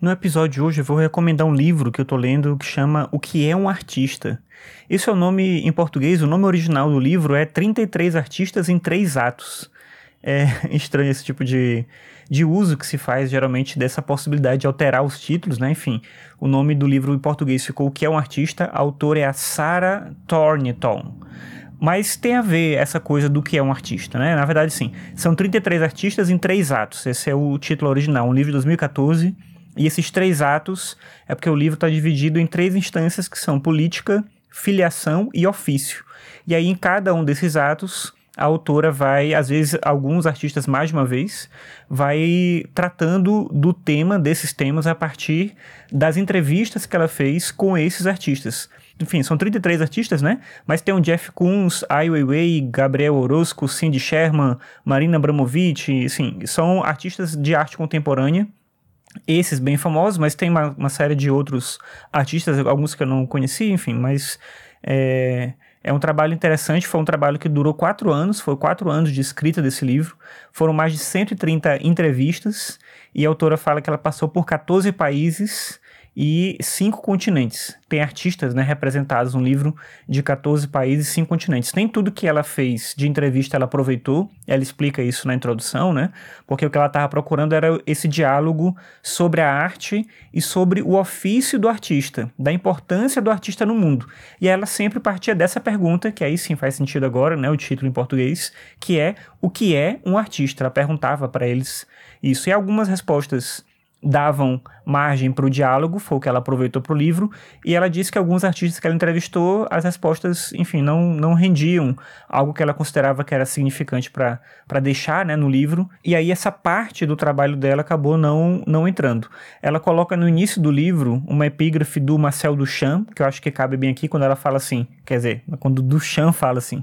No episódio de hoje eu vou recomendar um livro que eu tô lendo que chama O que é um artista. Esse é o nome em português, o nome original do livro é 33 artistas em três atos. É estranho esse tipo de, de uso que se faz geralmente dessa possibilidade de alterar os títulos, né? Enfim, o nome do livro em português ficou O que é um artista, a autora é a Sarah Thornton. Mas tem a ver essa coisa do que é um artista, né? Na verdade, sim. São 33 artistas em três atos. Esse é o título original, um livro de 2014 e esses três atos é porque o livro está dividido em três instâncias que são política, filiação e ofício. E aí, em cada um desses atos, a autora vai, às vezes, alguns artistas mais de uma vez, vai tratando do tema, desses temas, a partir das entrevistas que ela fez com esses artistas. Enfim, são 33 artistas, né? Mas tem o Jeff Koons, Ai Weiwei, Gabriel Orozco, Cindy Sherman, Marina Abramovic, assim, são artistas de arte contemporânea esses bem famosos, mas tem uma, uma, série de outros artistas, alguns que eu não conheci, enfim, mas é, é um trabalho interessante, foi um trabalho que durou quatro anos, foi quatro anos de escrita desse livro, foram mais de 130 entrevistas, e a autora fala que ela passou por 14 países, e cinco continentes. Tem artistas né, representados no livro de 14 países e cinco continentes. Nem tudo que ela fez de entrevista ela aproveitou, ela explica isso na introdução, né? Porque o que ela estava procurando era esse diálogo sobre a arte e sobre o ofício do artista, da importância do artista no mundo. E ela sempre partia dessa pergunta, que aí sim faz sentido agora, né? O título em português, que é o que é um artista? Ela perguntava para eles isso. E algumas respostas davam margem para o diálogo, foi o que ela aproveitou para o livro, e ela disse que alguns artistas que ela entrevistou, as respostas, enfim, não, não rendiam algo que ela considerava que era significante para deixar né, no livro, e aí essa parte do trabalho dela acabou não, não entrando. Ela coloca no início do livro uma epígrafe do Marcel Duchamp, que eu acho que cabe bem aqui quando ela fala assim, quer dizer, quando Duchamp fala assim,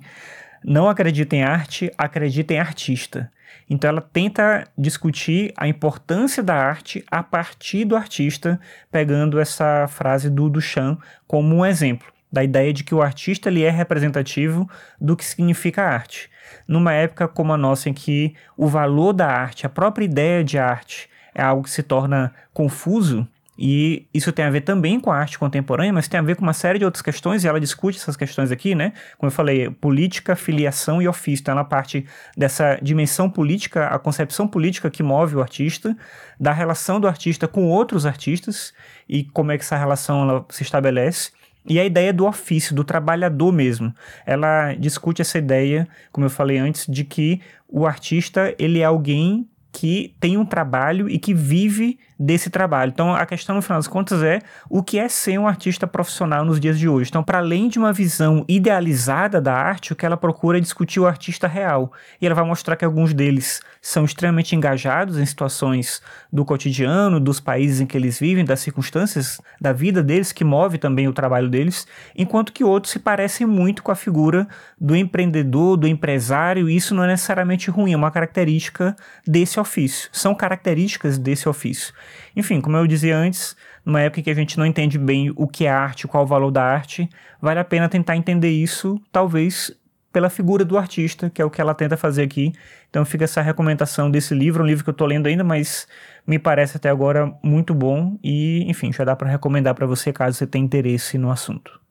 não acredita em arte, acredita em artista. Então ela tenta discutir a importância da arte a partir do artista, pegando essa frase do Duchamp como um exemplo da ideia de que o artista ele é representativo do que significa arte. Numa época como a nossa em que o valor da arte, a própria ideia de arte é algo que se torna confuso, e isso tem a ver também com a arte contemporânea, mas tem a ver com uma série de outras questões, e ela discute essas questões aqui, né? Como eu falei, política, filiação e ofício. Então, ela parte dessa dimensão política, a concepção política que move o artista, da relação do artista com outros artistas, e como é que essa relação ela se estabelece. E a ideia do ofício, do trabalhador mesmo. Ela discute essa ideia, como eu falei antes, de que o artista ele é alguém que tem um trabalho e que vive desse trabalho. Então, a questão, no final das contas, é o que é ser um artista profissional nos dias de hoje. Então, para além de uma visão idealizada da arte, o que ela procura é discutir o artista real. E ela vai mostrar que alguns deles são extremamente engajados em situações do cotidiano, dos países em que eles vivem, das circunstâncias da vida deles, que move também o trabalho deles, enquanto que outros se parecem muito com a figura do empreendedor, do empresário, e isso não é necessariamente ruim, é uma característica desse ofício. São características desse ofício. Enfim, como eu dizia antes, numa época que a gente não entende bem o que é arte, qual o valor da arte, vale a pena tentar entender isso, talvez pela figura do artista, que é o que ela tenta fazer aqui. Então fica essa recomendação desse livro, um livro que eu estou lendo ainda, mas me parece até agora muito bom e, enfim, já dá para recomendar para você caso você tenha interesse no assunto.